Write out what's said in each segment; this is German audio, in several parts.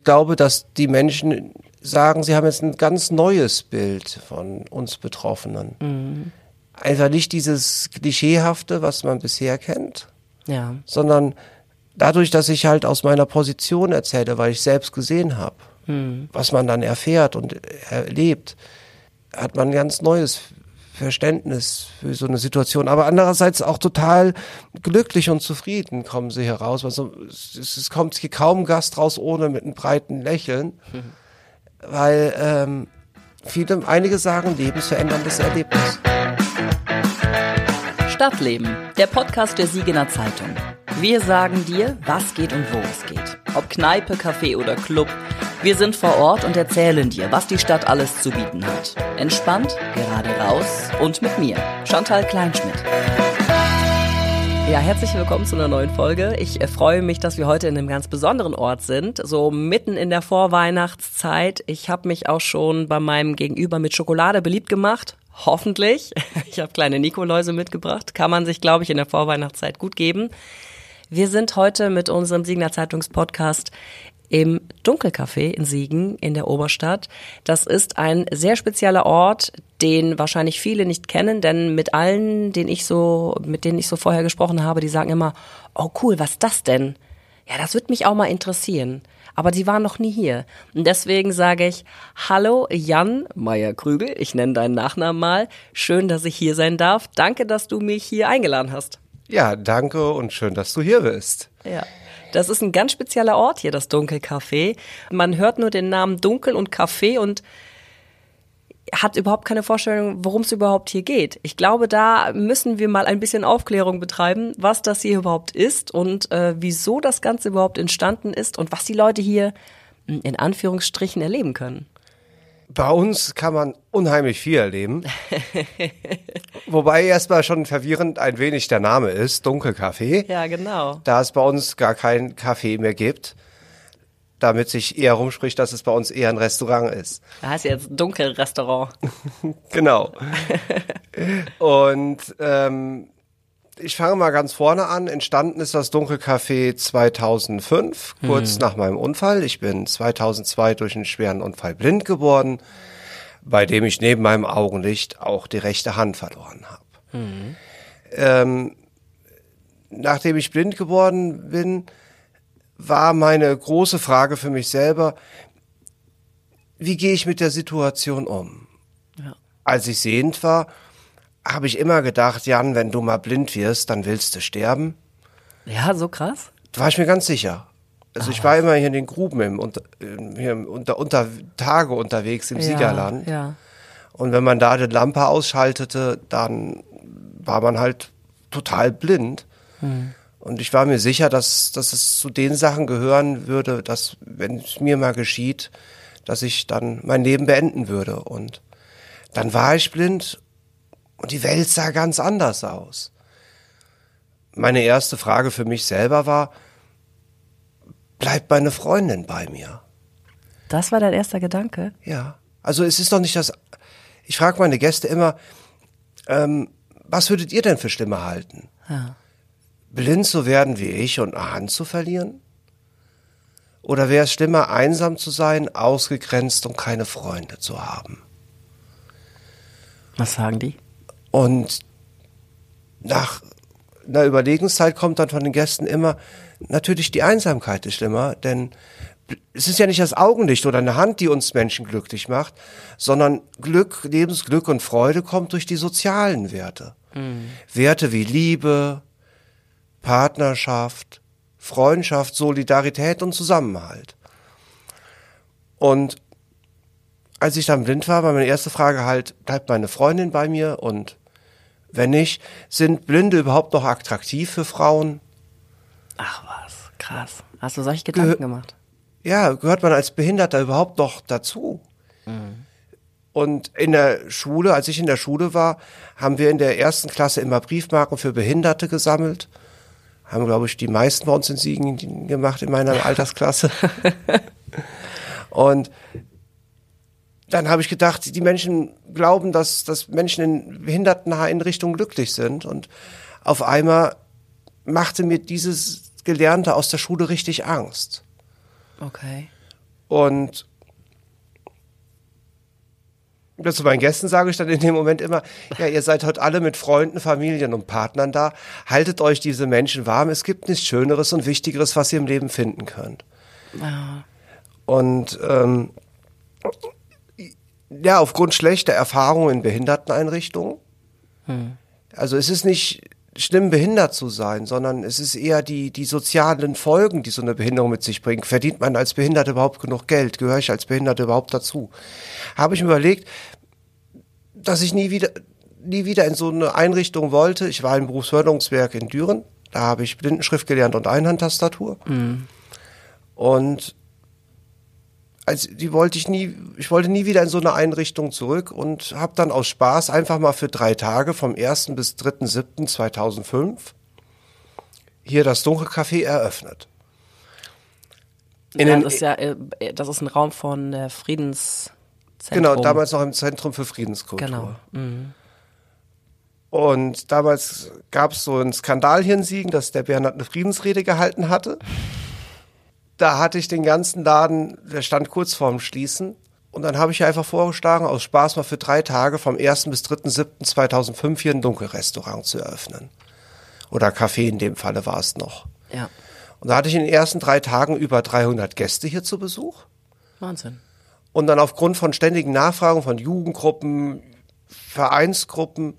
Ich glaube, dass die Menschen sagen, sie haben jetzt ein ganz neues Bild von uns Betroffenen. Mhm. Einfach nicht dieses Klischeehafte, was man bisher kennt, Ja. sondern dadurch, dass ich halt aus meiner Position erzähle, weil ich selbst gesehen habe, was man dann erfährt und erlebt, hat man ein ganz neues Verständnis für so eine Situation. Aber andererseits auch total glücklich und zufrieden kommen sie heraus. Also es, es kommt hier kaum Gast raus ohne mit einem breiten Lächeln, weil ähm, viele, einige sagen lebensveränderndes Erlebnis. Stadtleben, der Podcast der Siegener Zeitung. Wir sagen dir, was geht und wo es geht. Ob Kneipe, Café oder Club. Wir sind vor Ort und erzählen dir, was die Stadt alles zu bieten hat. Entspannt, gerade raus und mit mir, Chantal Kleinschmidt. Ja, herzlich willkommen zu einer neuen Folge. Ich äh, freue mich, dass wir heute in einem ganz besonderen Ort sind, so mitten in der Vorweihnachtszeit. Ich habe mich auch schon bei meinem Gegenüber mit Schokolade beliebt gemacht. Hoffentlich. Ich habe kleine Nikoläuse mitgebracht. Kann man sich, glaube ich, in der Vorweihnachtszeit gut geben. Wir sind heute mit unserem Siegener Zeitungspodcast im Dunkelcafé in Siegen in der Oberstadt. Das ist ein sehr spezieller Ort, den wahrscheinlich viele nicht kennen, denn mit allen, den ich so, mit denen ich so vorher gesprochen habe, die sagen immer, oh cool, was ist das denn? Ja, das würde mich auch mal interessieren. Aber die waren noch nie hier. Und deswegen sage ich, hallo Jan Meyer-Krügel, ich nenne deinen Nachnamen mal. Schön, dass ich hier sein darf. Danke, dass du mich hier eingeladen hast. Ja, danke und schön, dass du hier bist. Ja. Das ist ein ganz spezieller Ort hier, das Dunkelcafé. Man hört nur den Namen Dunkel und Café und hat überhaupt keine Vorstellung, worum es überhaupt hier geht. Ich glaube, da müssen wir mal ein bisschen Aufklärung betreiben, was das hier überhaupt ist und äh, wieso das Ganze überhaupt entstanden ist und was die Leute hier mh, in Anführungsstrichen erleben können. Bei uns kann man unheimlich viel erleben. Wobei erstmal schon verwirrend ein wenig der Name ist, Dunkelkaffee. Ja, genau. Da es bei uns gar keinen Kaffee mehr gibt, damit sich eher rumspricht, dass es bei uns eher ein Restaurant ist. Da heißt jetzt Dunkelrestaurant. Genau. Und ähm, ich fange mal ganz vorne an. Entstanden ist das Dunkelcafé 2005, kurz nach meinem Unfall. Ich bin 2002 durch einen schweren Unfall blind geworden, bei dem ich neben meinem Augenlicht auch die rechte Hand verloren habe. Ähm, nachdem ich blind geworden bin, war meine große Frage für mich selber, wie gehe ich mit der Situation um? Ja. Als ich sehend war, habe ich immer gedacht, Jan, wenn du mal blind wirst, dann willst du sterben. Ja, so krass. Da war ich mir ganz sicher. Also ich war immer hier in den Gruben im, unter, im- hier im unter, unter Tage unterwegs im Siegerland. Ja, ja. Und wenn man da die Lampe ausschaltete, dann war man halt total blind. Und ich war mir sicher, dass, dass es zu den Sachen gehören würde, dass, wenn es mir mal geschieht, dass ich dann mein Leben beenden würde. Und dann war ich blind und die Welt sah ganz anders aus. Meine erste Frage für mich selber war, bleibt meine Freundin bei mir? Das war dein erster Gedanke? Ja. Also es ist doch nicht das. Ich frage meine Gäste immer, ähm, was würdet ihr denn für schlimmer halten? Ja. Blind zu werden wie ich und eine Hand zu verlieren? Oder wäre es schlimmer, einsam zu sein, ausgegrenzt und keine Freunde zu haben? Was sagen die? Und nach einer Überlegenszeit kommt dann von den Gästen immer, natürlich die Einsamkeit ist schlimmer, denn es ist ja nicht das Augenlicht oder eine Hand, die uns Menschen glücklich macht, sondern Glück, Lebensglück und Freude kommt durch die sozialen Werte. Werte wie Liebe, Partnerschaft, Freundschaft, Solidarität und Zusammenhalt. Und als ich dann blind war, war meine erste Frage halt, bleibt meine Freundin bei mir? Und wenn nicht, sind Blinde überhaupt noch attraktiv für Frauen? Ach was, krass. Hast du solche Gedanken Gehö- gemacht? Ja, gehört man als Behinderter überhaupt noch dazu? Und in der Schule, als ich in der Schule war, haben wir in der ersten Klasse immer Briefmarken für Behinderte gesammelt. Haben, glaube ich, die meisten bei uns in Siegen gemacht in meiner Altersklasse. Und dann habe ich gedacht, die Menschen glauben, dass, dass Menschen in Behinderteneinrichtungen glücklich sind. Und auf einmal machte mir dieses Gelernte aus der Schule richtig Angst. Okay. Und zu meinen Gästen sage ich dann in dem Moment immer, ja, ihr seid heute alle mit Freunden, Familien und Partnern da. Haltet euch diese Menschen warm. Es gibt nichts Schöneres und Wichtigeres, was ihr im Leben finden könnt. Ja. Und ähm, ja, aufgrund schlechter Erfahrungen in Behinderteneinrichtungen. Hm. Also es ist nicht schlimm, behindert zu sein, sondern es ist eher die, die sozialen Folgen, die so eine Behinderung mit sich bringt. Verdient man als Behinderte überhaupt genug Geld? Gehöre ich als Behinderte überhaupt dazu? Habe ich mir überlegt, dass ich nie wieder, nie wieder in so eine Einrichtung wollte. Ich war im Berufsförderungswerk in Düren. Da habe ich Blindenschrift gelernt und Einhandtastatur. Mhm. Und also die wollte ich nie, ich wollte nie wieder in so eine Einrichtung zurück und habe dann aus Spaß einfach mal für drei Tage vom 1. bis 3.7.2005 hier das Dunkelcafé eröffnet. In ja, das ist ja, äh, das ist ein Raum von äh, Friedenszentrum. Genau, damals noch im Zentrum für Friedenskultur. Genau. Mhm. Und damals gab es so einen Skandal hier in Siegen, dass der Bernhard eine Friedensrede gehalten hatte da hatte ich den ganzen Laden, der stand kurz vorm Schließen. Und dann habe ich einfach vorgeschlagen, aus Spaß mal für drei Tage vom 1. bis 3.7.2005 hier ein Dunkelrestaurant zu eröffnen. Oder Café in dem Falle war es noch. Ja. Und da hatte ich in den ersten drei Tagen über 300 Gäste hier zu Besuch. Wahnsinn. Und dann aufgrund von ständigen Nachfragen von Jugendgruppen, Vereinsgruppen,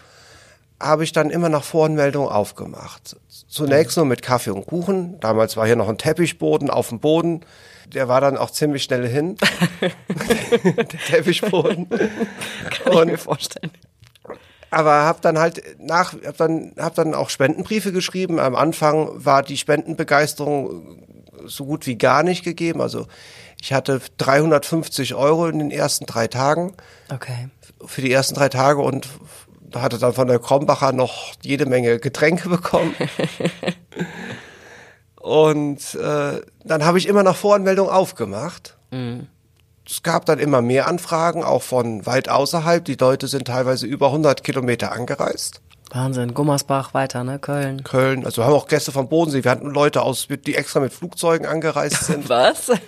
habe ich dann immer nach Voranmeldung aufgemacht. Zunächst nur mit Kaffee und Kuchen. Damals war hier noch ein Teppichboden auf dem Boden. Der war dann auch ziemlich schnell hin. Der Teppichboden. Kann und, ich mir vorstellen. Aber habe dann halt nach, hab dann, hab dann auch Spendenbriefe geschrieben. Am Anfang war die Spendenbegeisterung so gut wie gar nicht gegeben. Also ich hatte 350 Euro in den ersten drei Tagen. Okay. Für die ersten drei Tage und hatte dann von der Krombacher noch jede Menge Getränke bekommen. Und äh, dann habe ich immer nach Voranmeldung aufgemacht. Mhm. Es gab dann immer mehr Anfragen, auch von weit außerhalb. Die Leute sind teilweise über 100 Kilometer angereist. Wahnsinn, Gummersbach weiter, ne? Köln. Köln, also haben auch Gäste vom Bodensee. Wir hatten Leute aus, die extra mit Flugzeugen angereist sind. Was?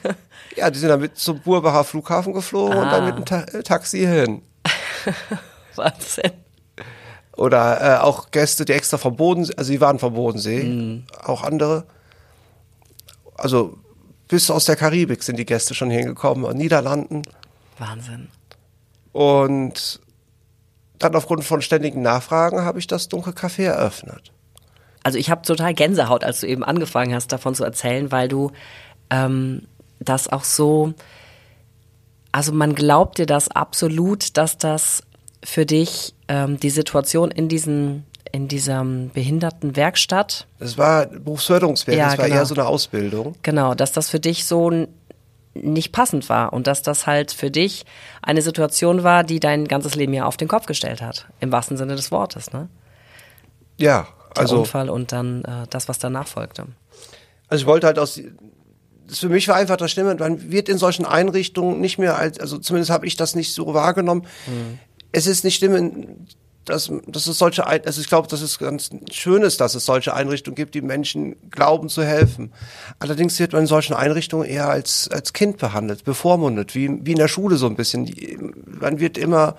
Ja, die sind dann mit zum Burbacher Flughafen geflogen ah. und dann mit einem Ta Taxi hin. Wahnsinn. Oder äh, auch Gäste, die extra vom Bodensee, also die waren vom Bodensee, mhm. auch andere. Also bis aus der Karibik sind die Gäste schon hingekommen, Niederlanden. Wahnsinn. Und dann aufgrund von ständigen Nachfragen habe ich das Dunkle Café eröffnet. Also ich habe total Gänsehaut, als du eben angefangen hast, davon zu erzählen, weil du ähm, das auch so, also man glaubt dir das absolut, dass das für dich ähm, die Situation in diesen in dieser Behindertenwerkstatt? Das war Berufsförderungswerk, ja, das war genau. eher so eine Ausbildung. Genau, dass das für dich so nicht passend war und dass das halt für dich eine Situation war, die dein ganzes Leben ja auf den Kopf gestellt hat, im wahrsten Sinne des Wortes, ne? Ja, Der also Unfall und dann äh, das, was danach folgte. Also ich wollte halt aus das für mich war einfach das Stimme, man wird in solchen Einrichtungen nicht mehr als, also zumindest habe ich das nicht so wahrgenommen. Mhm es ist nicht schlimm, dass, dass es solche, also ich glaube, dass es ganz schön ist, dass es solche Einrichtungen gibt, die Menschen glauben zu helfen. Allerdings wird man in solchen Einrichtungen eher als, als Kind behandelt, bevormundet, wie, wie in der Schule so ein bisschen. Man wird immer.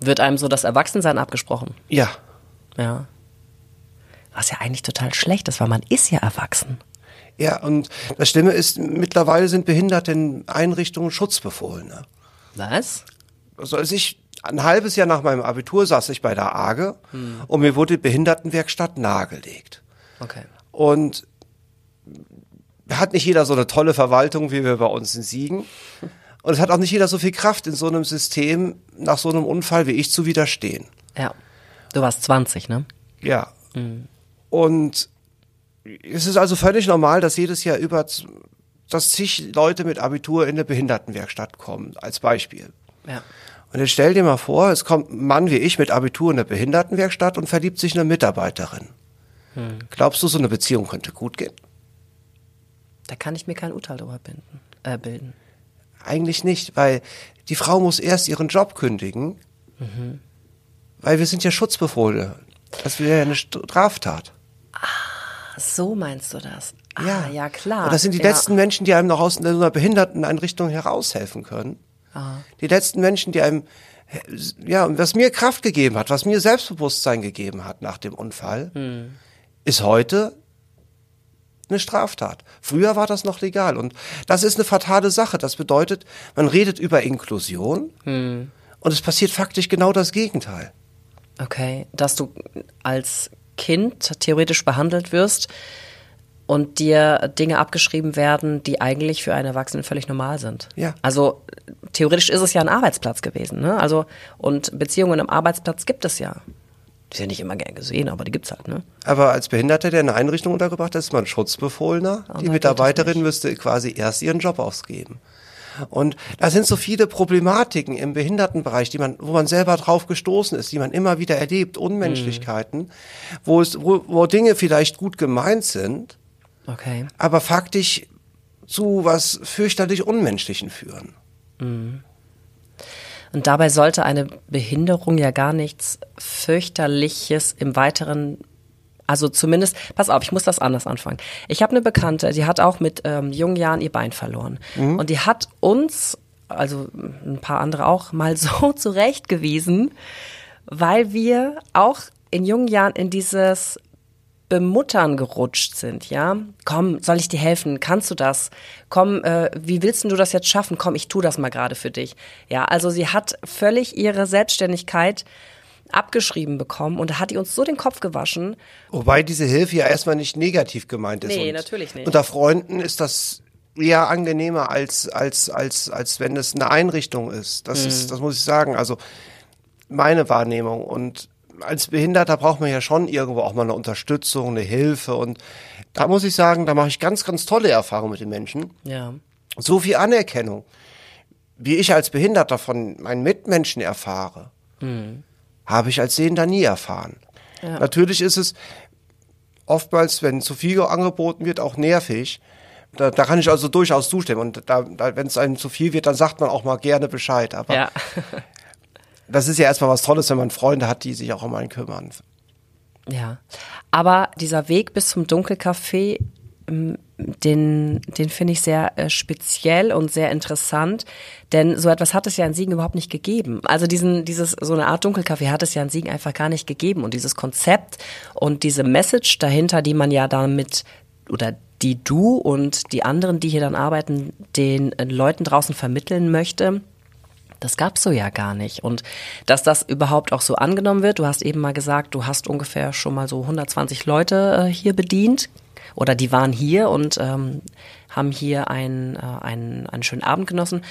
Wird einem so das Erwachsensein abgesprochen? Ja. Ja. Was ja eigentlich total schlecht ist, weil man ist ja erwachsen. Ja, und das Stimme ist, mittlerweile sind Behinderte in Einrichtungen Schutzbefohlene. Was? Also als ich ein halbes Jahr nach meinem Abitur saß ich bei der AGE hm. und mir wurde die Behindertenwerkstatt nahegelegt. Okay. Und hat nicht jeder so eine tolle Verwaltung, wie wir bei uns in Siegen. Und es hat auch nicht jeder so viel Kraft in so einem System, nach so einem Unfall wie ich zu widerstehen. Ja. Du warst 20, ne? Ja. Mhm. Und es ist also völlig normal, dass jedes Jahr über, dass zig Leute mit Abitur in eine Behindertenwerkstatt kommen, als Beispiel. Ja. Und jetzt stell dir mal vor, es kommt ein Mann wie ich mit Abitur in eine Behindertenwerkstatt und verliebt sich in eine Mitarbeiterin. Hm. Glaubst du, so eine Beziehung könnte gut gehen? Da kann ich mir kein Urteil darüber binden, äh, bilden. Eigentlich nicht, weil die Frau muss erst ihren Job kündigen, mhm. weil wir sind ja Schutzbefohlene. Das wäre ja eine Straftat. Ah, so meinst du das? Ah, Ja, ja, klar. Und das sind die ja. letzten Menschen, die einem noch aus einer Behinderteneinrichtung heraushelfen können. Die letzten Menschen, die einem, ja, und was mir Kraft gegeben hat, was mir Selbstbewusstsein gegeben hat nach dem Unfall, ist heute eine Straftat. Früher war das noch legal und das ist eine fatale Sache. Das bedeutet, man redet über Inklusion und es passiert faktisch genau das Gegenteil. Okay, dass du als Kind theoretisch behandelt wirst und dir Dinge abgeschrieben werden, die eigentlich für einen Erwachsenen völlig normal sind. Ja. Also theoretisch ist es ja ein Arbeitsplatz gewesen, ne? Also und Beziehungen am Arbeitsplatz gibt es ja. Ist ja nicht immer gern gesehen, aber die gibt's halt, ne? Aber als Behinderter, der in einer Einrichtung untergebracht ist, ist man Schutzbefohlener. da Die Mitarbeiterin müsste quasi erst ihren Job ausgeben. Und da sind so viele Problematiken im Behindertenbereich, die man, wo man selber drauf gestoßen ist, die man immer wieder erlebt, Unmenschlichkeiten, wo es, wo, wo Dinge vielleicht gut gemeint sind, Okay. aber faktisch zu was fürchterlich Unmenschlichen führen. Und dabei sollte eine Behinderung ja gar nichts fürchterliches im weiteren also zumindest, pass auf, ich muss das anders anfangen. Ich habe eine Bekannte, die hat auch mit ähm, jungen Jahren ihr Bein verloren. Und die hat uns, also ein paar andere auch, mal so zurechtgewiesen, weil wir auch in jungen Jahren in dieses Bemuttern gerutscht sind, ja. Komm, soll ich dir helfen? Kannst du das? Komm, äh, wie willst du das jetzt schaffen? Komm, ich tu das mal gerade für dich. Ja, also sie hat völlig ihre Selbstständigkeit abgeschrieben bekommen und hat die uns so den Kopf gewaschen. Wobei diese Hilfe ja erstmal nicht negativ gemeint ist. Nee, natürlich nicht. Unter Freunden ist das eher angenehmer als, als, als, als wenn es eine Einrichtung ist. Das Mhm. ist, das muss ich sagen. Also meine Wahrnehmung. Und als Behinderter braucht man ja schon irgendwo auch mal eine Unterstützung, eine Hilfe. Und da muss ich sagen, da mache ich ganz, ganz tolle Erfahrungen mit den Menschen. Ja. So viel Anerkennung, wie ich als Behinderter von meinen Mitmenschen erfahre, habe ich als Sehender nie erfahren. Ja. Natürlich ist es oftmals, wenn zu viel angeboten wird, auch nervig. Da, da kann ich also durchaus zustimmen. Und da, da, wenn es einem zu viel wird, dann sagt man auch mal gerne Bescheid. Aber Ja. Das ist ja erstmal was Tolles, wenn man Freunde hat, die sich auch um einen kümmern. Ja. Aber dieser Weg bis zum Dunkelcafé, den, den finde ich sehr äh, speziell und sehr interessant, denn so etwas hat es ja in Siegen überhaupt nicht gegeben. Also diesen, dieses, so eine Art Dunkelcafé hat es ja in Siegen einfach gar nicht gegeben und dieses Konzept und diese Message dahinter, die man ja damit oder die du und die anderen, die hier dann arbeiten, den äh, Leuten draußen vermitteln möchte, das gab's so ja gar nicht. Und dass das überhaupt auch so angenommen wird, du hast eben mal gesagt, du hast ungefähr schon mal so 120 Leute äh, hier bedient oder die waren hier und ähm, haben hier einen, äh, einen, einen schönen Abend genossen.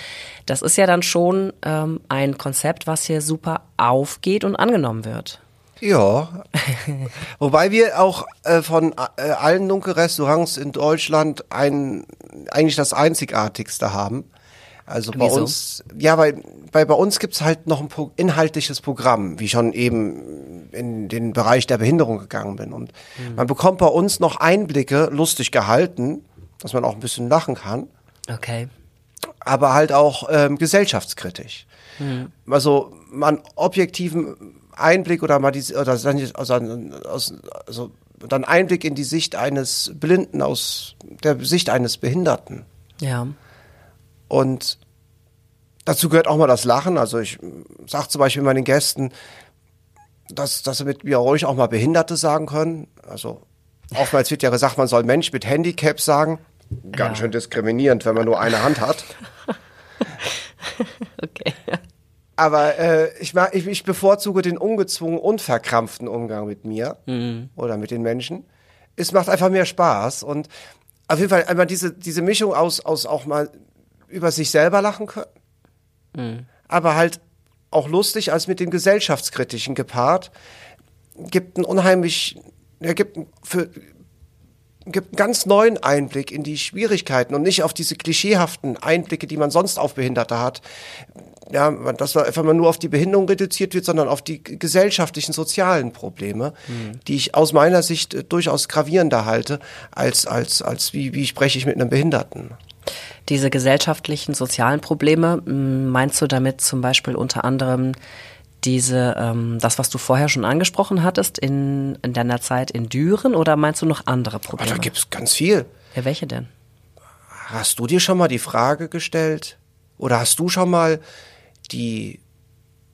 Das ist ja dann schon ähm, ein Konzept, was hier super aufgeht und angenommen wird. Ja. Wobei wir auch äh, von äh, allen Dunkelrestaurants in Deutschland ein, eigentlich das einzigartigste haben. Also bei Wieso? uns, ja, weil bei, bei uns gibt's halt noch ein pro inhaltliches Programm, wie schon eben in den Bereich der Behinderung gegangen bin. Und man bekommt bei uns noch Einblicke, lustig gehalten, dass man auch ein bisschen lachen kann Okay. aber halt auch ähm, gesellschaftskritisch. Also man objektiven Einblick oder mal die oder dann aus, also dann Einblick in die Sicht eines Blinden aus der Sicht eines Behinderten. Ja. Und dazu gehört auch mal das Lachen. Also ich sage zum Beispiel meinen Gästen, dass, dass sie mit mir ruhig auch mal Behinderte sagen können. Also oftmals wird ja gesagt, man soll Mensch mit Handicap sagen. Ganz Ja. schön diskriminierend, wenn man nur eine Hand hat. Okay. Aber äh, ich, mag, ich, ich bevorzuge den ungezwungen, unverkrampften Umgang mit mir oder mit den Menschen. Es macht einfach mehr Spaß und auf jeden Fall einmal diese, diese Mischung aus, aus auch mal über sich selber lachen können, aber halt auch lustig als mit dem gesellschaftskritischen gepaart, gibt einen unheimlich, ja, gibt für, gibt einen ganz neuen Einblick in die Schwierigkeiten und nicht auf diese klischeehaften Einblicke, die man sonst auf Behinderte hat. Ja, man- dass man einfach mal nur auf die Behinderung reduziert wird, sondern auf die gesellschaftlichen, sozialen Probleme, die ich aus meiner Sicht äh, durchaus gravierender halte, als, als, als wie, wie spreche ich mit einem Behinderten. Diese gesellschaftlichen, sozialen Probleme, meinst du damit zum Beispiel unter anderem diese, ähm, das, was du vorher schon angesprochen hattest, in, in deiner Zeit in Düren oder meinst du noch andere Aber Probleme? da gibt's ganz viel. ja, welche denn? Hast du dir schon mal die Frage gestellt oder hast du schon mal die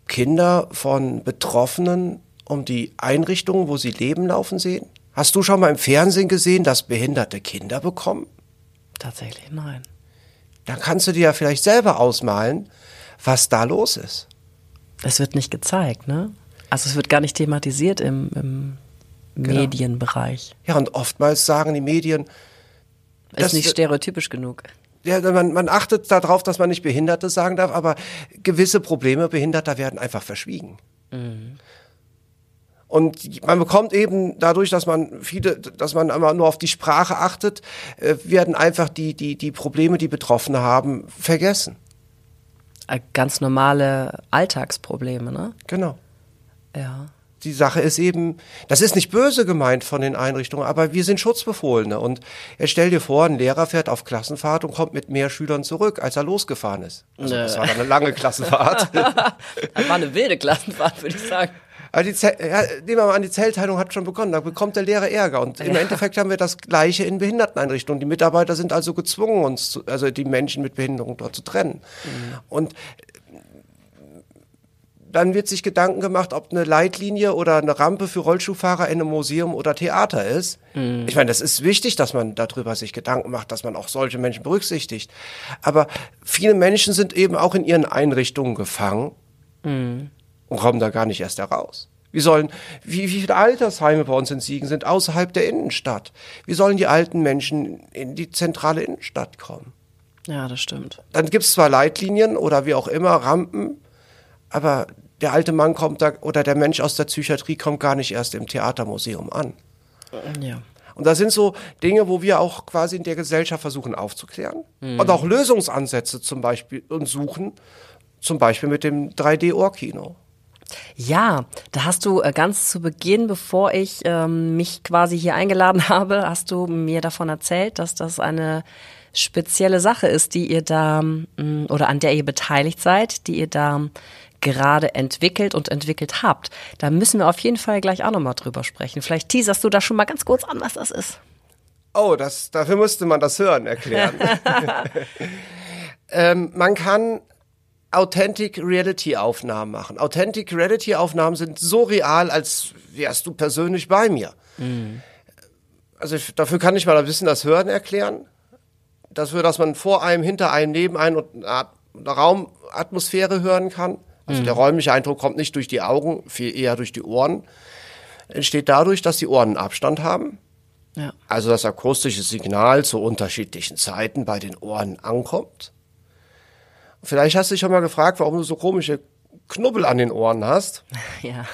Kinder von Betroffenen um die Einrichtungen, wo sie leben, laufen sehen? Hast du schon mal im Fernsehen gesehen, dass behinderte Kinder bekommen? Tatsächlich nein. Dann kannst du dir ja vielleicht selber ausmalen, was da los ist. Es wird nicht gezeigt, ne? Also es wird gar nicht thematisiert im, im Genau. Medienbereich. Ja, und oftmals sagen die Medien, Ist nicht stereotypisch genug. ja, man, man achtet darauf, dass man nicht Behinderte sagen darf, aber gewisse Probleme Behinderter werden einfach verschwiegen. Und man bekommt eben dadurch, dass man viele, dass man immer nur auf die Sprache achtet, äh, werden einfach die, die, die Probleme, die Betroffene haben, vergessen. Äh, Ganz normale Alltagsprobleme, ne? Genau. Ja. Die Sache ist eben, das ist nicht böse gemeint von den Einrichtungen, aber wir sind Schutzbefohlene. Und stell dir vor, ein Lehrer fährt auf Klassenfahrt und kommt mit mehr Schülern zurück, als er losgefahren ist. Also, Nö. das war dann eine lange Klassenfahrt. Das war eine wilde Klassenfahrt, würde ich sagen. Aber die Zell, ja, nehmen wir mal an, die Zellteilung hat schon begonnen, da bekommt der Lehrer Ärger. Und im Ja. Endeffekt haben wir das Gleiche in Behinderteneinrichtungen. Die Mitarbeiter sind also gezwungen, uns, zu, also die Menschen mit Behinderung dort zu trennen. Und dann wird sich Gedanken gemacht, ob eine Leitlinie oder eine Rampe für Rollschuhfahrer in einem Museum oder Theater ist. Ich meine, das ist wichtig, dass man darüber sich Gedanken macht, dass man auch solche Menschen berücksichtigt. Aber viele Menschen sind eben auch in ihren Einrichtungen gefangen und kommen da gar nicht erst heraus. Wie sollen, wie, wie viele Altersheime bei uns in Siegen sind außerhalb der Innenstadt? Wie sollen die alten Menschen in die zentrale Innenstadt kommen? Ja, das stimmt. Dann gibt's zwar Leitlinien oder wie auch immer, Rampen, aber der alte Mann kommt da, oder der Mensch aus der Psychiatrie kommt gar nicht erst im Theatermuseum an. Ja. Und das sind so Dinge, wo wir auch quasi in der Gesellschaft versuchen aufzuklären und auch Lösungsansätze zum Beispiel und suchen, zum Beispiel mit dem 3D-Ohrkino. Ja, da hast du äh, ganz zu Beginn, bevor ich ähm, mich quasi hier eingeladen habe, hast du mir davon erzählt, dass das eine spezielle Sache ist, die ihr da mh, oder an der ihr beteiligt seid, die ihr da gerade entwickelt und entwickelt habt. Da müssen wir auf jeden Fall gleich auch nochmal drüber sprechen. Vielleicht teaserst du da schon mal ganz kurz an, was das ist. Oh, das, dafür müsste man das Hören erklären. ähm, man kann Authentic Reality Aufnahmen machen. Authentic Reality Aufnahmen sind so real, als wärst du persönlich bei mir. Also ich, dafür kann ich mal ein bisschen das Hören erklären. Dafür, dass man vor einem, hinter einem, neben einem und eine eine Raumatmosphäre hören kann. Also der räumliche Eindruck kommt nicht durch die Augen, viel eher durch die Ohren. Entsteht dadurch, dass die Ohren einen Abstand haben. Ja. Also das akustische Signal zu unterschiedlichen Zeiten bei den Ohren ankommt. Vielleicht hast du dich schon mal gefragt, warum du so komische Knubbel an den Ohren hast. Ja.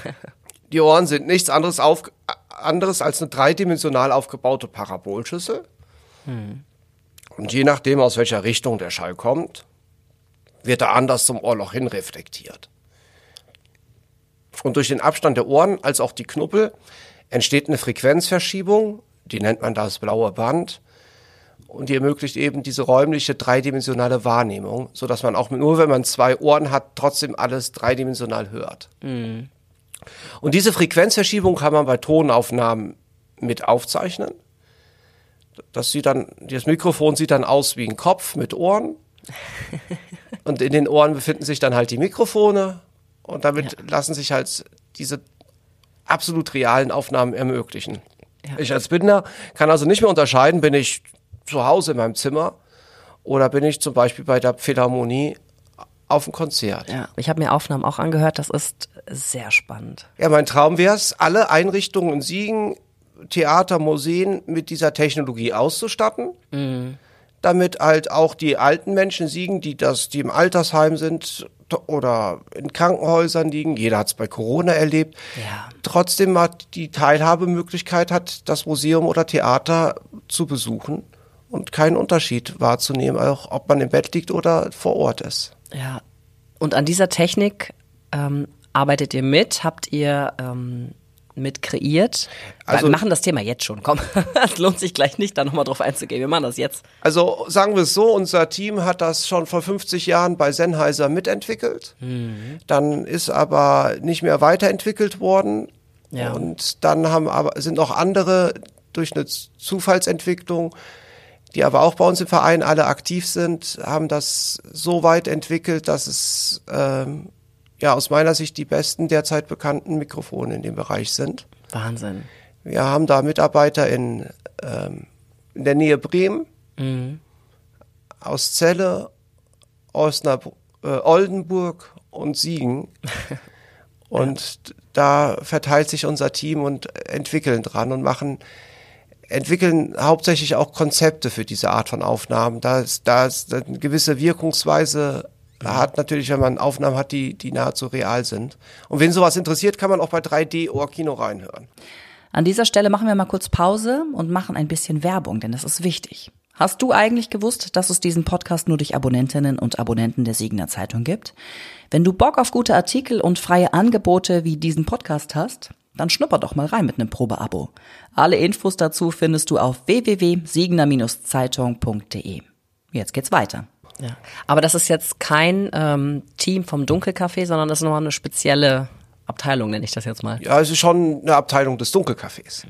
Die Ohren sind nichts anderes, auf, anderes als eine dreidimensional aufgebaute Parabolschüssel. Und je nachdem, aus welcher Richtung der Schall kommt, wird er anders zum Ohrloch hin reflektiert. Und durch den Abstand der Ohren als auch die Knubbel entsteht eine Frequenzverschiebung, die nennt man das blaue Band. Und die ermöglicht eben diese räumliche dreidimensionale Wahrnehmung, so dass man auch nur, wenn man zwei Ohren hat, trotzdem alles dreidimensional hört. Und diese Frequenzverschiebung kann man bei Tonaufnahmen mit aufzeichnen. Das sieht dann, das Mikrofon sieht dann aus wie ein Kopf mit Ohren. Und in den Ohren befinden sich dann halt die Mikrofone. Und damit lassen sich halt diese absolut realen Aufnahmen ermöglichen. Ja. Ich als Binder kann also nicht mehr unterscheiden, bin ich zu Hause in meinem Zimmer oder bin ich zum Beispiel bei der Philharmonie auf dem Konzert. ja. Ich habe mir Aufnahmen auch angehört, das ist sehr spannend. Ja, mein Traum wäre es, alle Einrichtungen in Siegen, Theater, Museen mit dieser Technologie auszustatten, damit halt auch die alten Menschen Siegen, die das, die im Altersheim sind oder in Krankenhäusern liegen, jeder hat es bei Corona erlebt, Ja. trotzdem mal die Teilhabemöglichkeit hat, das Museum oder Theater zu besuchen und keinen Unterschied wahrzunehmen, auch ob man im Bett liegt oder vor Ort ist. Ja. Und an dieser Technik ähm, arbeitet ihr mit? Habt ihr ähm, mit kreiert. Also- wir machen das Thema jetzt schon, komm. Es lohnt sich gleich nicht, da nochmal drauf einzugehen. Wir machen das jetzt. Also sagen wir es so, unser Team hat das schon vor 50 Jahren bei Sennheiser mitentwickelt. Dann ist aber nicht mehr weiterentwickelt worden. Ja. Und dann haben aber sind noch andere durch eine Zufallsentwicklung, die aber auch bei uns im Verein alle aktiv sind, haben das so weit entwickelt, dass es ähm, ja aus meiner Sicht die besten derzeit bekannten Mikrofone in dem Bereich sind. Wahnsinn. Wir haben da Mitarbeiter in, ähm, in der Nähe Bremen, aus Celle, Osnab äh, Oldenburg und Siegen. Und da verteilt sich unser Team und entwickeln dran und machen, entwickeln hauptsächlich auch Konzepte für diese Art von Aufnahmen. Da ist, da ist eine gewisse Wirkungsweise hat natürlich, wenn man Aufnahmen hat, die, die nahezu real sind. Und wenn sowas interessiert, kann man auch bei 3D Ohr-Kino reinhören. An dieser Stelle machen wir mal kurz Pause und machen ein bisschen Werbung, denn das ist wichtig. Hast du eigentlich gewusst, dass es diesen Podcast nur durch Abonnentinnen und Abonnenten der Siegener Zeitung gibt? Wenn du Bock auf gute Artikel und freie Angebote wie diesen Podcast hast, dann schnupper doch mal rein mit einem Probeabo. Alle Infos dazu findest du auf www.siegener-zeitung.de. Jetzt geht's weiter. Ja. Aber das ist jetzt kein ähm, Team vom Dunkelcafé, sondern das ist nochmal eine spezielle Abteilung, nenne ich das jetzt mal. Ja, es ist schon eine Abteilung des Dunkelcafés.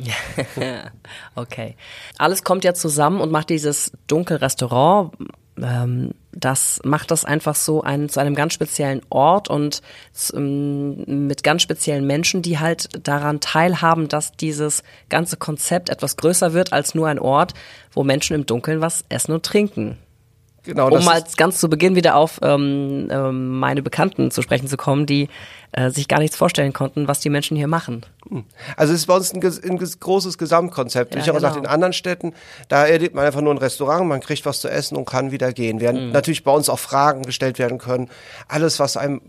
okay. Alles kommt ja zusammen und macht dieses Dunkelrestaurant. Ähm, das macht das einfach so ein, zu einem ganz speziellen Ort und ähm, mit ganz speziellen Menschen, die halt daran teilhaben, dass dieses ganze Konzept etwas größer wird als nur ein Ort, wo Menschen im Dunkeln was essen und trinken. Genau, um mal ganz zu Beginn wieder auf ähm, ähm, meine Bekannten zu sprechen zu kommen, die äh, sich gar nichts vorstellen konnten, was die Menschen hier machen. also es ist bei uns ein, ein großes Gesamtkonzept. Ja, ich habe gesagt, genau. in anderen Städten, da erlebt man einfach nur ein Restaurant, man kriegt was zu essen und kann wieder gehen. Während natürlich bei uns auch Fragen gestellt werden können. Alles, was einem,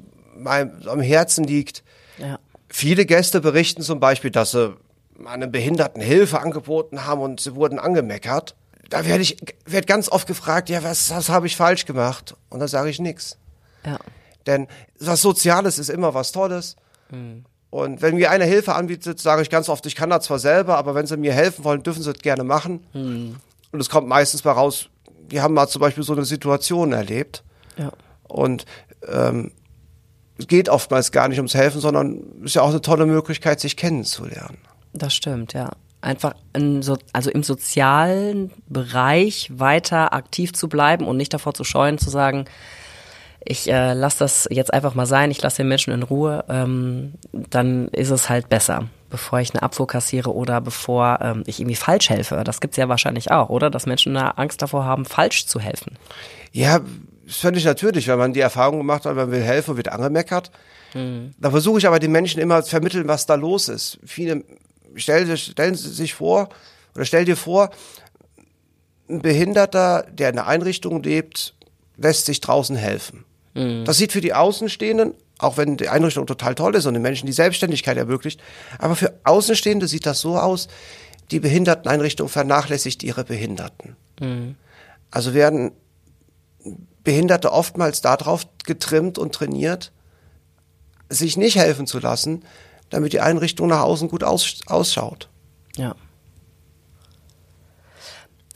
einem am Herzen liegt. Ja. Viele Gäste berichten zum Beispiel, dass sie einem Behinderten Hilfe angeboten haben und sie wurden angemeckert. Da werde ich werd ganz oft gefragt, ja, was, was habe ich falsch gemacht? Und da sage ich nichts. Ja. Denn was Soziales ist immer was Tolles. Und wenn mir einer Hilfe anbietet, sage ich ganz oft, ich kann das zwar selber, aber wenn sie mir helfen wollen, dürfen sie es gerne machen. Und es kommt meistens bei raus, die haben mal zum Beispiel so eine Situation erlebt. Ja. Und ähm, es geht oftmals gar nicht ums Helfen, sondern es ist ja auch eine tolle Möglichkeit, sich kennenzulernen. Das stimmt, ja. Einfach in so, also im sozialen Bereich weiter aktiv zu bleiben und nicht davor zu scheuen, zu sagen, ich äh, lasse das jetzt einfach mal sein, ich lasse den Menschen in Ruhe, ähm, dann ist es halt besser, bevor ich eine Abfuhr kassiere oder bevor ähm, ich irgendwie falsch helfe. Das gibt's ja wahrscheinlich auch, oder? Dass Menschen eine Angst davor haben, falsch zu helfen. Ja, ist völlig natürlich, wenn man die Erfahrung gemacht hat, man will helfen und wird angemeckert. Da versuche ich aber den Menschen immer zu vermitteln, was da los ist. Viele stellen, sich- stellen sie sich vor oder stell dir vor, ein Behinderter, der in einer Einrichtung lebt, lässt sich draußen helfen. Das sieht für die Außenstehenden, auch wenn die Einrichtung total toll ist und den Menschen die Selbstständigkeit ermöglicht, aber für Außenstehende sieht das so aus, die Behinderteneinrichtung vernachlässigt ihre Behinderten. Also werden Behinderte oftmals darauf getrimmt und trainiert, sich nicht helfen zu lassen, damit die Einrichtung nach außen gut aus, ausschaut. Ja.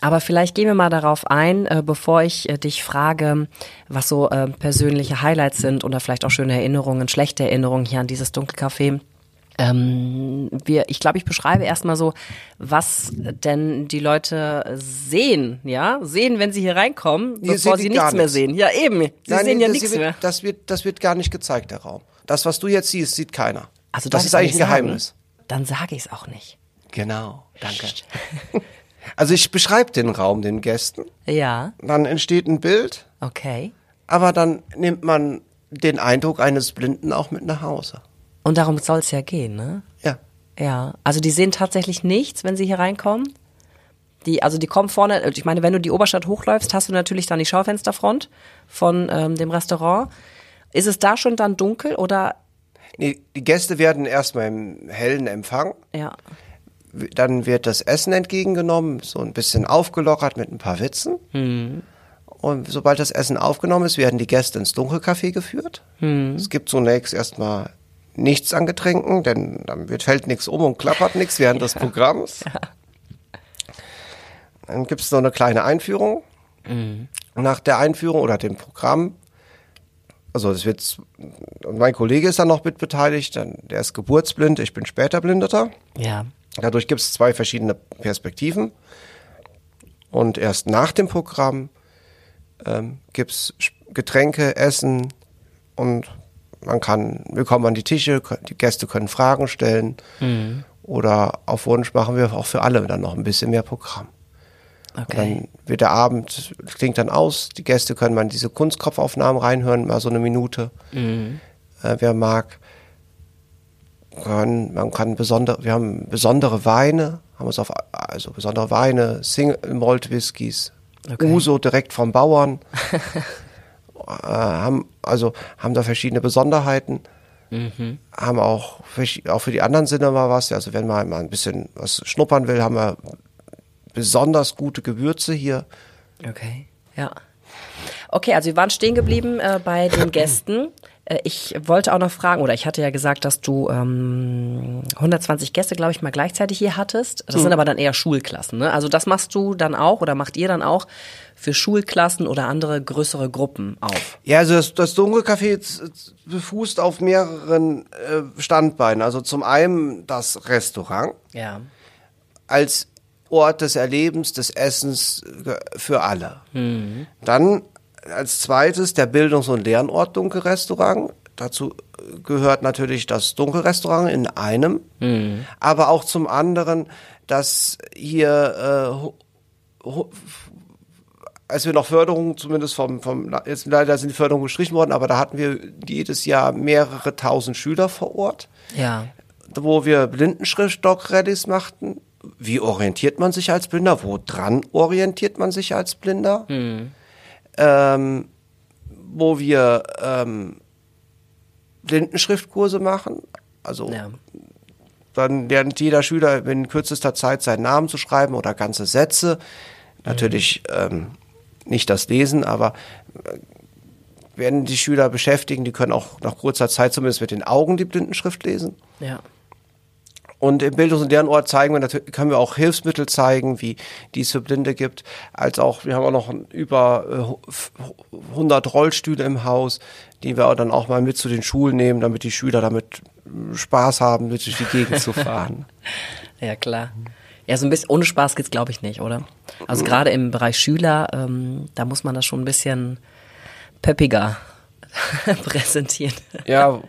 Aber vielleicht gehen wir mal darauf ein, äh, bevor ich äh, dich frage, was so äh, persönliche Highlights sind oder vielleicht auch schöne Erinnerungen, schlechte Erinnerungen hier an dieses Dunkelcafé. Ähm, wir, ich glaube, ich beschreibe erstmal so, was denn die Leute sehen, ja, sehen, wenn sie hier reinkommen, Hier bevor sie nichts mehr nichts. sehen. Ja, eben. Sie Nein, sehen ja nichts wird, mehr. Das wird, das wird gar nicht gezeigt, der Raum. Das, was du jetzt siehst, sieht keiner. Also das ist eigentlich ein nicht sagen? Geheimnis. Dann sage ich es auch nicht. Genau, danke. Also ich beschreibe den Raum den Gästen, Ja, dann entsteht ein Bild, okay. aber dann nimmt man den Eindruck eines Blinden auch mit nach Hause. Und darum soll es ja gehen, ne? Ja. Ja, also die sehen tatsächlich nichts, wenn sie hier reinkommen. Die, also die kommen vorne, ich meine, wenn du die Oberstadt hochläufst, hast du natürlich dann die Schaufensterfront von ähm, dem Restaurant. Ist es da schon dann dunkel oder Nee, die Gäste werden erstmal im hellen Empfang. ja? Dann wird das Essen entgegengenommen, so ein bisschen aufgelockert mit ein paar Witzen. Und sobald das Essen aufgenommen ist, werden die Gäste ins Dunkelcafé geführt. Es gibt zunächst erstmal nichts an Getränken, denn dann wird, fällt nichts um und klappert nichts während des Programms. Dann gibt es noch eine kleine Einführung. Nach der Einführung oder dem Programm, also das wird, mein Kollege ist dann noch mit beteiligt, der ist geburtsblind, ich bin später Blindeter. Ja. Dadurch gibt es zwei verschiedene Perspektiven. Und erst nach dem Programm ähm, gibt es Getränke, Essen und man kann willkommen an die Tische, die Gäste können Fragen stellen oder auf Wunsch machen wir auch für alle dann noch ein bisschen mehr Programm. Okay. dann wird der Abend, klingt dann aus, die Gäste können mal in diese Kunstkopfaufnahmen reinhören, mal so eine Minute, äh, wer mag. Kann, man kann besondere, wir haben besondere Weine, haben uns auf, also besondere Weine, Single Malt Whiskys, Okay. Uso direkt vom Bauern, äh, haben, also haben da verschiedene Besonderheiten, haben auch, auch für die anderen Sinne mal was, also wenn man mal ein bisschen was schnuppern will, haben wir besonders gute Gewürze hier. Okay, ja. Okay, also wir waren stehen geblieben äh, bei den Gästen. Äh, ich wollte auch noch fragen, oder ich hatte ja gesagt, dass du ähm, 120 Gäste, glaube ich, mal gleichzeitig hier hattest. Das sind aber dann eher Schulklassen. Ne? Also das machst du dann auch oder macht ihr dann auch für Schulklassen oder andere größere Gruppen auf? Ja, also das, das Dunkelcafé befußt auf mehreren äh, Standbeinen. Also zum einen das Restaurant Ja. als Ort des Erlebens, des Essens für alle. Dann als zweites der Bildungs- und Lernort Dunkelrestaurant. Dazu gehört natürlich das Dunkelrestaurant in einem, aber auch zum anderen, dass hier äh, als wir noch Förderung, zumindest vom, vom, jetzt leider sind die Förderungen gestrichen worden, aber da hatten wir jedes Jahr mehrere tausend Schüler vor Ort, Ja. wo wir Blindenschrift-Doc-Rallys machten. Wie orientiert man sich als Blinder? Woran orientiert man sich als Blinder? Ähm, wo wir ähm, Blindenschriftkurse machen. Also Ja. dann lernt jeder Schüler in kürzester Zeit seinen Namen zu schreiben oder ganze Sätze. Natürlich ähm, nicht das Lesen, aber äh, werden die Schüler beschäftigen, die können auch nach kurzer Zeit zumindest mit den Augen die Blindenschrift lesen. Ja. Und im Bildungs- und Lernort zeigen wir natürlich, können wir auch Hilfsmittel zeigen, wie die es für Blinde gibt, als auch, wir haben auch noch über äh, 100 Rollstühle im Haus, die wir dann auch mal mit zu den Schulen nehmen, damit die Schüler damit äh, Spaß haben, mit durch die Gegend zu fahren. Ja, klar. Ja, so ein bisschen ohne Spaß geht's, glaube ich, nicht, oder? Also gerade im Bereich Schüler, ähm, da muss man das schon ein bisschen peppiger präsentieren. Ja,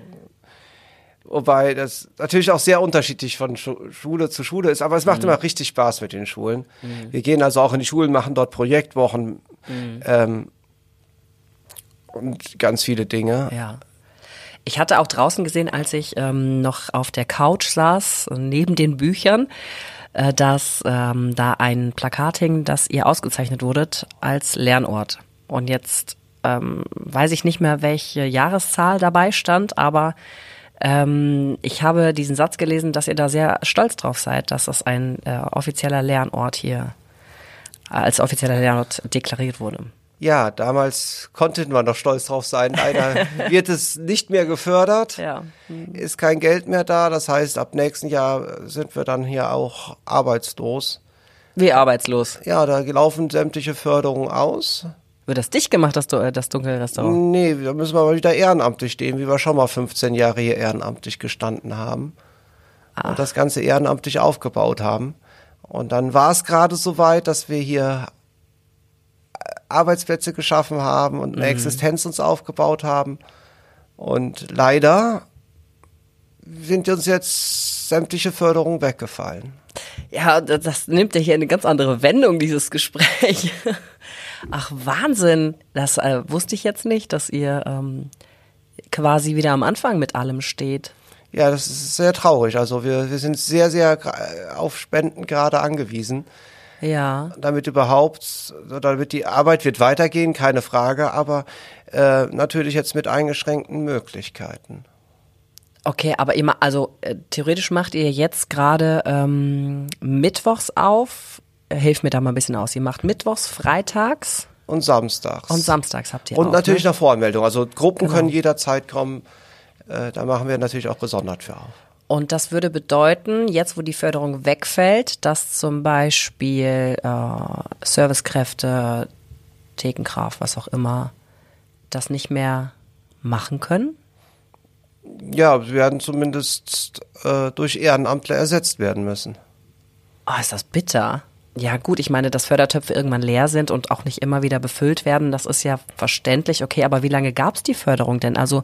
wobei das natürlich auch sehr unterschiedlich von Schu Schule zu Schule ist, aber es macht immer richtig Spaß mit den Schulen. Wir gehen also auch in die Schulen, machen dort Projektwochen ähm, und ganz viele Dinge. Ja. Ich hatte auch draußen gesehen, als ich ähm, noch auf der Couch saß, neben den Büchern, äh, dass ähm, da ein Plakat hing, dass ihr ausgezeichnet wurdet als Lernort. Und jetzt ähm, weiß ich nicht mehr, welche Jahreszahl dabei stand, aber ähm, ich habe diesen Satz gelesen, dass ihr da sehr stolz drauf seid, dass das ein äh, offizieller Lernort hier als offizieller Lernort deklariert wurde. Ja, damals konnten wir noch stolz drauf sein. Leider wird es nicht mehr gefördert. Ja. Ist kein Geld mehr da. Das heißt, ab nächsten Jahr sind wir dann hier auch arbeitslos. Wie arbeitslos. Ja, da laufen sämtliche Förderungen aus. Wird das dicht gemacht, das, Du- äh, das dunkle Restaurant? Nee, da müssen wir mal wieder ehrenamtlich stehen, wie wir schon mal 15 Jahre hier ehrenamtlich gestanden haben. Und das Ganze ehrenamtlich aufgebaut haben. Und dann war es gerade so weit, dass wir hier Arbeitsplätze geschaffen haben und eine Existenz uns aufgebaut haben. Und leider sind uns jetzt sämtliche Förderungen weggefallen. Ja, das, das nimmt ja hier eine ganz andere Wendung, dieses Gespräch. Ach, Wahnsinn. Das äh, wusste ich jetzt nicht, dass ihr ähm, quasi wieder am Anfang mit allem steht. Ja, das ist sehr traurig. Also wir, wir sind sehr, sehr gra- auf Spenden gerade angewiesen. Ja. damit überhaupt, damit die Arbeit wird weitergehen, keine Frage, aber äh, natürlich jetzt mit eingeschränkten Möglichkeiten. Okay, aber immer, also äh, theoretisch macht ihr jetzt gerade ähm, mittwochs auf. Äh, Hilf mir da mal ein bisschen aus. Ihr macht mittwochs, freitags Und samstags. und samstags habt ihr Und auf, natürlich ne? nach Voranmeldung. Also Gruppen können jederzeit kommen. äh, da machen wir natürlich auch gesondert für auf. Und das würde bedeuten, jetzt wo die Förderung wegfällt, dass zum Beispiel äh, Servicekräfte, Thekenkraft, was auch immer, das nicht mehr machen können? Ja, sie werden zumindest äh, durch Ehrenamtler ersetzt werden müssen. Oh, ist das bitter. Ja, gut, ich meine, dass Fördertöpfe irgendwann leer sind und auch nicht immer wieder befüllt werden, das ist ja verständlich. Okay, aber wie lange gab es die Förderung denn? Also,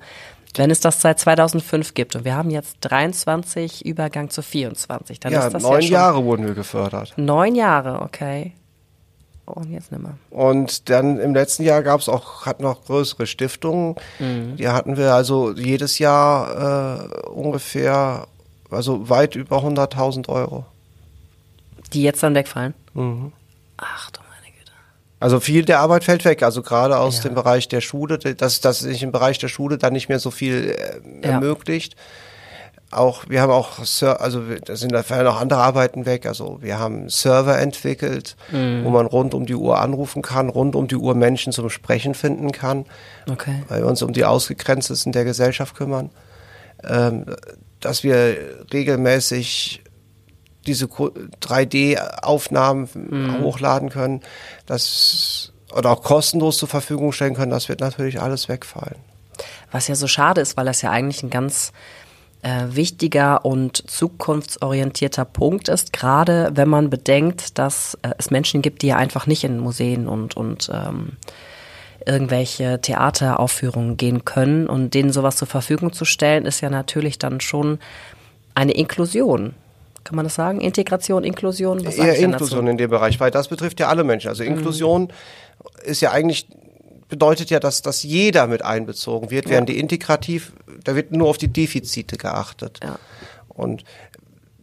wenn es das seit 2005 gibt und wir haben jetzt 23, Übergang zu 24, dann ja, ist das neun ja schon Jahre wurden wir gefördert. Neun Jahre, okay. Oh, und jetzt nimmer. Und dann im letzten Jahr gab es auch, hatten noch größere Stiftungen. Die hatten wir also jedes Jahr äh, ungefähr, also weit über 100.000 Euro. Die jetzt dann wegfallen? Ach du meine Güte. Also viel der Arbeit fällt weg, also gerade aus Ja. dem Bereich der Schule, dass, dass sich im Bereich der Schule dann nicht mehr so viel äh, Ja. ermöglicht. Auch, wir haben auch, also da sind da fallen auch andere Arbeiten weg. Also wir haben Server entwickelt, wo man rund um die Uhr anrufen kann, rund um die Uhr Menschen zum Sprechen finden kann, Okay. weil wir uns um die Ausgegrenztesten der Gesellschaft kümmern. Ähm, dass wir regelmäßig diese Ko- 3D-Aufnahmen hochladen können, das oder auch kostenlos zur Verfügung stellen können, das wird natürlich alles wegfallen. Was ja so schade ist, weil das ja eigentlich ein ganz äh, wichtiger und zukunftsorientierter Punkt ist, gerade wenn man bedenkt, dass äh, es Menschen gibt, die ja einfach nicht in Museen und, und ähm, irgendwelche Theateraufführungen gehen können und denen sowas zur Verfügung zu stellen, ist ja natürlich dann schon eine Inklusion. Kann man das sagen? Integration, Inklusion? Was Eher Inklusion in dem Bereich, weil das betrifft ja alle Menschen. Also Inklusion ist ja eigentlich bedeutet ja, dass, dass jeder mit einbezogen wird, während die integrativ, da wird nur auf die Defizite geachtet. Ja. Und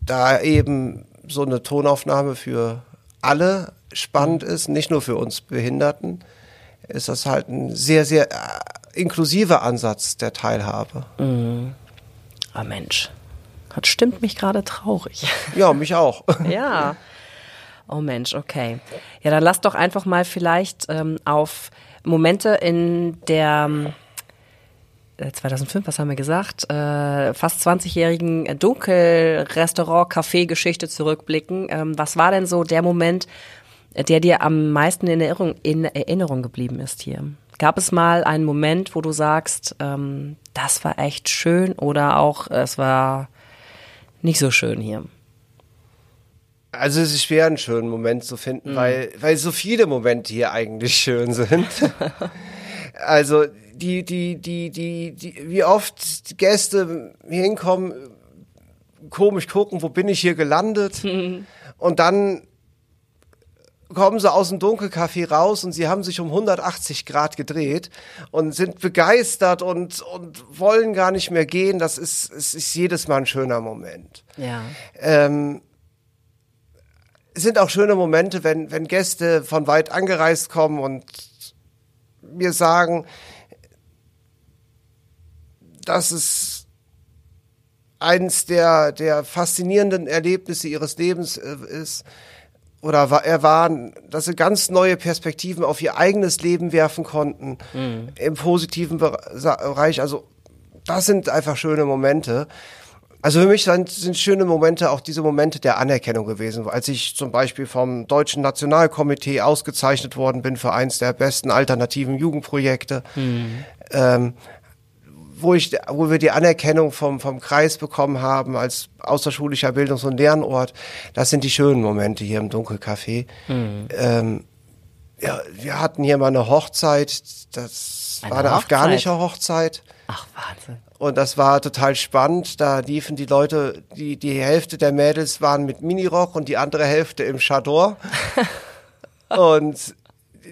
da eben so eine Tonaufnahme für alle spannend ist, nicht nur für uns Behinderten, ist das halt ein sehr, sehr äh, inklusiver Ansatz der Teilhabe. Ah Mensch, das stimmt mich gerade traurig. Ja, mich auch. Ja. Oh Mensch, okay. Ja, dann lass doch einfach mal vielleicht ähm, auf Momente in der ähm, äh, 2005, was haben wir gesagt, äh, fast 20-jährigen Dunkel-Restaurant-Café-Geschichte zurückblicken. Ähm, was war denn so der Moment, der dir am meisten in Erinnerung, in Erinnerung geblieben ist hier? Gab es mal einen Moment, wo du sagst, ähm, das war echt schön oder auch es war nicht so schön hier? Also es ist schwer, einen schönen Moment zu finden, weil, weil so viele Momente hier eigentlich schön sind. also die, die, die, die, die, wie oft Gäste hier hinkommen, komisch gucken, wo bin ich hier gelandet? Und dann kommen sie aus dem Dunkelcafé raus und sie haben sich um 180 Grad gedreht und sind begeistert und, und wollen gar nicht mehr gehen. Das ist, es ist jedes Mal ein schöner Moment. Ja. Ähm, es sind auch schöne Momente, wenn, wenn Gäste von weit angereist kommen und mir sagen, dass es eines der, der faszinierenden Erlebnisse ihres Lebens äh, ist oder wa- er waren, dass sie ganz neue Perspektiven auf ihr eigenes Leben werfen konnten im positiven Bereich. Also das sind einfach schöne Momente. Also für mich sind, sind schöne Momente auch diese Momente der Anerkennung gewesen, als ich zum Beispiel vom Deutschen Nationalkomitee ausgezeichnet worden bin für eins der besten alternativen Jugendprojekte, ähm, wo ich, wo wir die Anerkennung vom vom Kreis bekommen haben als außerschulischer Bildungs- und Lernort. Das sind die schönen Momente hier im Dunkelcafé. Ähm, ja, wir hatten hier mal eine Hochzeit. Das Eine war eine Hochzeit? afghanische Hochzeit. Ach, Wahnsinn. Und das war total spannend. Da liefen die Leute, die, die Hälfte der Mädels waren mit Minirock und die andere Hälfte im Chador. und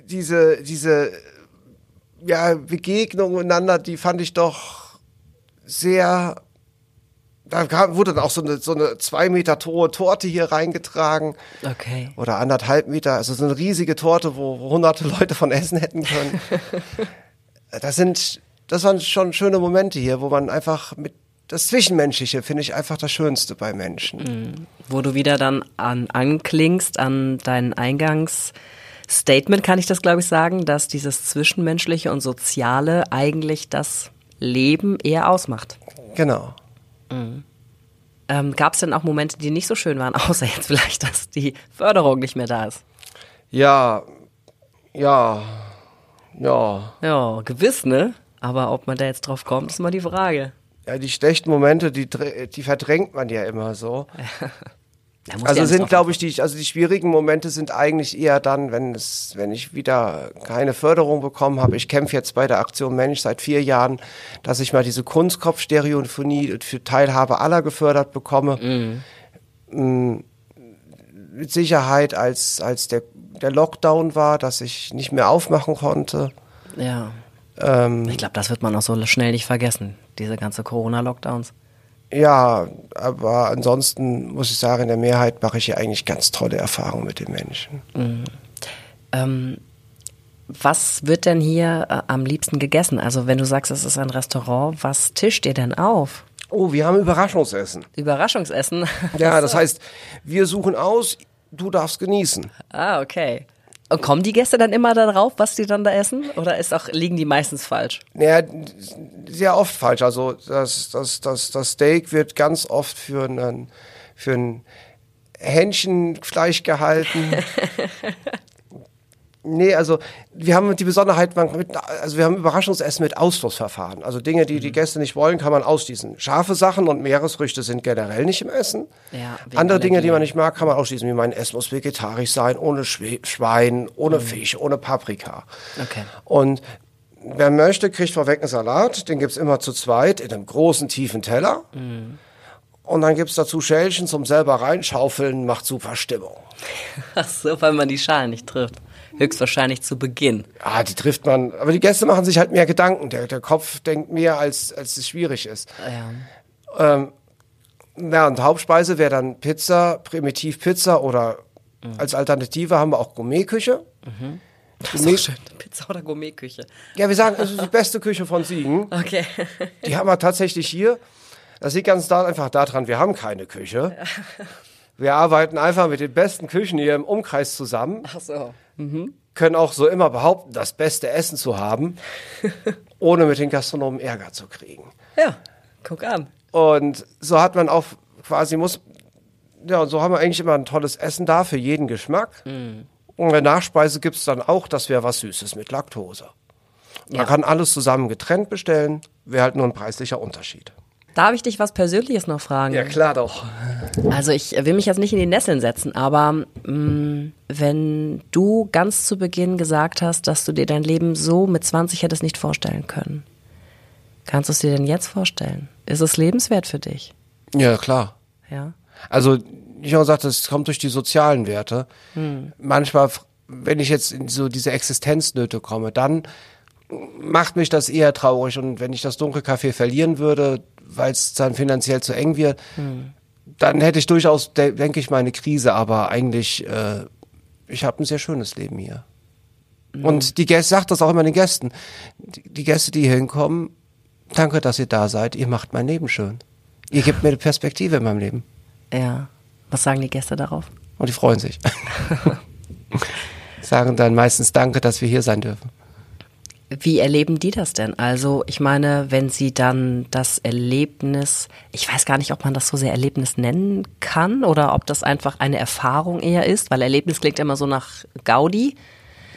diese, diese ja, Begegnung miteinander, die fand ich doch sehr. Da kam, wurde dann auch so eine, so eine zwei Meter hohe Torte hier reingetragen. Okay. Oder anderthalb Meter, also so eine riesige Torte, wo, wo hunderte Leute von essen hätten können. das sind, das waren schon schöne Momente hier, wo man einfach mit das Zwischenmenschliche finde ich einfach das Schönste bei Menschen. Wo du wieder dann an, anklingst an dein Eingangsstatement, kann ich das glaube ich sagen, dass dieses Zwischenmenschliche und Soziale eigentlich das Leben eher ausmacht. Genau. Ähm, Gab es denn auch Momente, die nicht so schön waren, außer jetzt vielleicht, dass die Förderung nicht mehr da ist? Ja, ja, ja. Ja, gewiss, ne? Aber ob man da jetzt drauf kommt, ist mal die Frage. Ja, die schlechten Momente, die, die verdrängt man ja immer so. Also ja sind, glaube ich, die, also die schwierigen Momente sind eigentlich eher dann, wenn es, wenn ich wieder keine Förderung bekommen habe. Ich kämpfe jetzt bei der Aktion Mensch seit vier Jahren, dass ich mal diese Kunstkopfstereophonie für Teilhabe aller gefördert bekomme. Mm, Mit Sicherheit, als, als der, der Lockdown war, dass ich nicht mehr aufmachen konnte. Ja. Ähm, Ich glaube, das wird man auch so schnell nicht vergessen, diese ganze Corona-Lockdowns. Ja, aber ansonsten muss ich sagen, in der Mehrheit mache ich ja eigentlich ganz tolle Erfahrungen mit den Menschen. Ähm, was wird denn hier äh, am liebsten gegessen? Also wenn du sagst, es ist ein Restaurant, was tischt ihr denn auf? Oh, wir haben Überraschungsessen. Überraschungsessen? Ja, das heißt, wir suchen aus, du darfst genießen. ah, okay. Und kommen die Gäste dann immer darauf, was die dann da essen? Oder ist auch, liegen die meistens falsch? Naja, sehr oft falsch. Also das, das, das, das Steak wird ganz oft für ein, für ein Hähnchenfleisch gehalten. Nee, also wir haben die Besonderheit, also wir haben Überraschungsessen mit Ausschlussverfahren. Also Dinge, die die Gäste nicht wollen, kann man ausschließen. Scharfe Sachen und Meeresfrüchte sind generell nicht im Essen. Ja, Andere Dinge, die man nicht mag, kann man ausschließen. Wie mein Essen muss vegetarisch sein, ohne Schwe Schwein, ohne Fisch, ohne Paprika. Okay. Und wer möchte, kriegt vorweg einen Salat. Den gibt's immer zu zweit in einem großen, tiefen Teller. Und dann gibt's dazu Schälchen zum selber reinschaufeln, macht super Stimmung. Ach so, weil man die Schalen nicht trifft. Höchstwahrscheinlich zu Beginn. Ah, die trifft man. Aber die Gäste machen sich halt mehr Gedanken. Der, der Kopf denkt mehr, als, als es schwierig ist. Ja. Ähm, na, und Hauptspeise wäre dann Pizza, Primitiv Pizza oder als Alternative haben wir auch Gourmetküche. Das ist auch schön. Pizza oder Gourmetküche. Ja, wir sagen, das ist die beste Küche von Siegen. Okay. Die haben wir tatsächlich hier. Das liegt ganz da, einfach daran, wir haben keine Küche. Wir arbeiten einfach mit den besten Küchen hier im Umkreis zusammen, Ach so. können auch so immer behaupten, das beste Essen zu haben, ohne mit den Gastronomen Ärger zu kriegen. Ja, guck an. Und so hat man auch quasi muss, ja, und so haben wir eigentlich immer ein tolles Essen da für jeden Geschmack. Und in der Nachspeise gibt's dann auch, das wäre was Süßes mit Laktose. Man Ja. kann alles zusammen getrennt bestellen, wäre halt nur ein preislicher Unterschied. Darf ich dich was Persönliches noch fragen? klar doch. Also ich will mich jetzt nicht in die Nesseln setzen, aber mh, wenn du ganz zu Beginn gesagt hast, dass du dir dein Leben so mit 20 hättest nicht vorstellen können, kannst du es dir denn jetzt vorstellen? Ist es lebenswert für dich? Ja, klar. Ja. Also, ich habe gesagt, es kommt durch die sozialen Werte. Manchmal, wenn ich jetzt in so diese Existenznöte komme, dann macht mich das eher traurig. Und wenn ich das Dunkelcafé verlieren würde, weil es dann finanziell zu eng wird, dann hätte ich durchaus, de denke ich, meine Krise. Aber eigentlich, äh, ich habe ein sehr schönes Leben hier. Und die Gäste, sagt das auch immer den Gästen, die, die Gäste, die hier hinkommen, danke, dass ihr da seid. Ihr macht mein Leben schön. Ihr gebt mir eine Perspektive in meinem Leben. Ja. Was sagen die Gäste darauf? Und die freuen sich. Sagen dann meistens Danke, dass wir hier sein dürfen. Wie erleben die das denn? Also, ich meine, wenn sie dann das Erlebnis, ich weiß gar nicht, ob man das so sehr Erlebnis nennen kann oder ob das einfach eine Erfahrung eher ist, weil Erlebnis klingt immer so nach Gaudi.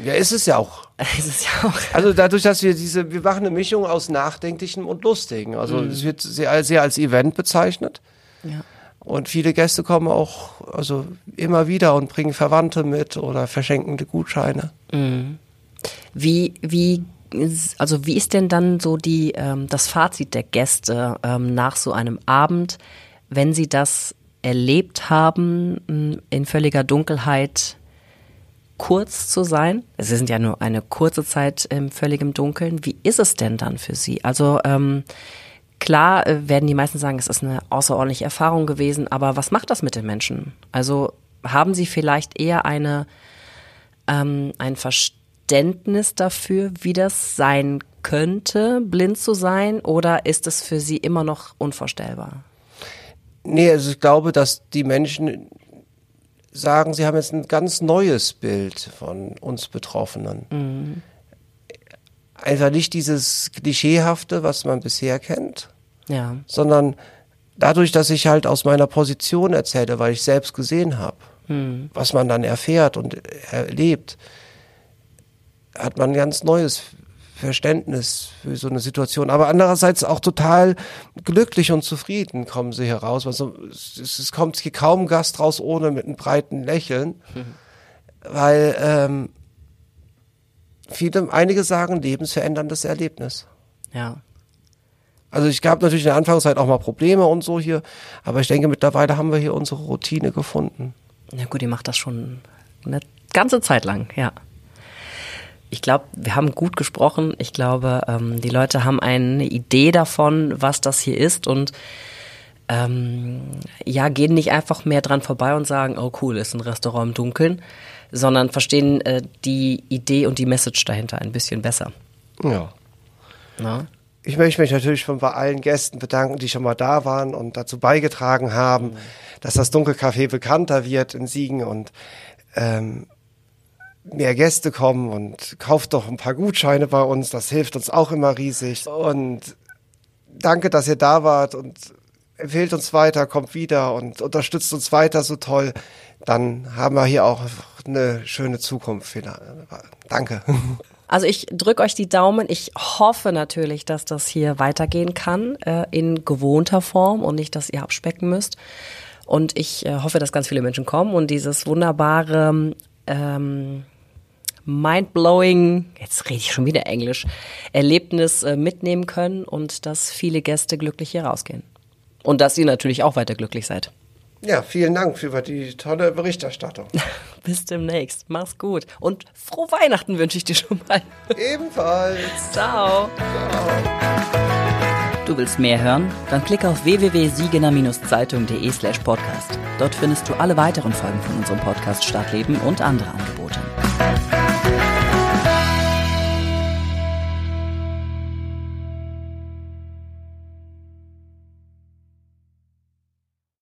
Ja, ist es ja auch. Es ist ja auch. Also dadurch, dass wir diese, wir machen eine Mischung aus Nachdenklichem und Lustigen. Also es wird sehr, sehr als Event bezeichnet. Ja. Und viele Gäste kommen auch also immer wieder und bringen Verwandte mit oder verschenken die Gutscheine. Wie, wie, ist- also wie ist denn dann so die, ähm, das Fazit der Gäste ähm, nach so einem Abend, wenn sie das erlebt haben, in völliger Dunkelheit kurz zu sein? Es sind ja nur eine kurze Zeit im völligem Dunkeln. Wie ist es denn dann für sie? Also ähm, klar äh, werden die meisten sagen, es ist eine außerordentliche Erfahrung gewesen, aber was macht das mit den Menschen? Also haben sie vielleicht eher eine ähm, ein Verständnis dafür, wie das sein könnte, blind zu sein, oder ist es für sie immer noch unvorstellbar? Nee, also ich glaube, dass die Menschen sagen, sie haben jetzt ein ganz neues Bild von uns Betroffenen. Einfach nicht dieses Klischeehafte, was man bisher kennt, Ja. sondern dadurch, dass ich halt aus meiner Position erzähle, weil ich selbst gesehen habe, was man dann erfährt und erlebt, hat man ein ganz neues Verständnis für so eine Situation. Aber andererseits auch total glücklich und zufrieden kommen sie heraus. Also es, es kommt hier kaum Gast raus ohne mit einem breiten Lächeln, weil ähm, viele, einige sagen lebensveränderndes Erlebnis. Ja. Also ich gab natürlich in der Anfangszeit auch mal Probleme und so hier, aber ich denke mittlerweile haben wir hier unsere Routine gefunden. Na gut, ihr macht das schon eine ganze Zeit lang, ja. Ich glaube, wir haben gut gesprochen. Ich glaube, ähm, die Leute haben eine Idee davon, was das hier ist und ähm, ja, gehen nicht einfach mehr dran vorbei und sagen, oh cool, ist ein Restaurant im Dunkeln, sondern verstehen äh, die Idee und die Message dahinter ein bisschen besser. Ja. Na? Ich möchte mich natürlich schon bei allen Gästen bedanken, die schon mal da waren und dazu beigetragen haben, dass das Dunkelcafé bekannter wird in Siegen und ähm, mehr Gäste kommen und kauft doch ein paar Gutscheine bei uns. Das hilft uns auch immer riesig. Und danke, dass ihr da wart und empfehlt uns weiter, kommt wieder und unterstützt uns weiter so toll. Dann haben wir hier auch eine schöne Zukunft. Danke. Also ich drücke euch die Daumen. Ich hoffe natürlich, dass das hier weitergehen kann äh, in gewohnter Form und nicht, dass ihr abspecken müsst. Und ich äh, hoffe, dass ganz viele Menschen kommen und dieses wunderbare ähm, mindblowing, jetzt rede ich schon wieder Englisch, Erlebnis äh, mitnehmen können und dass viele Gäste glücklich hier rausgehen. Und dass ihr natürlich auch weiter glücklich seid. Ja, vielen Dank für die tolle Berichterstattung. Bis demnächst. Mach's gut. Und frohe Weihnachten wünsche ich dir schon mal. Ebenfalls. Ciao. Ciao. Du willst mehr hören? Dann klick auf www.siegener-zeitung.de slash podcast. Dort findest du alle weiteren Folgen von unserem Podcast Stadtleben und andere Angebote.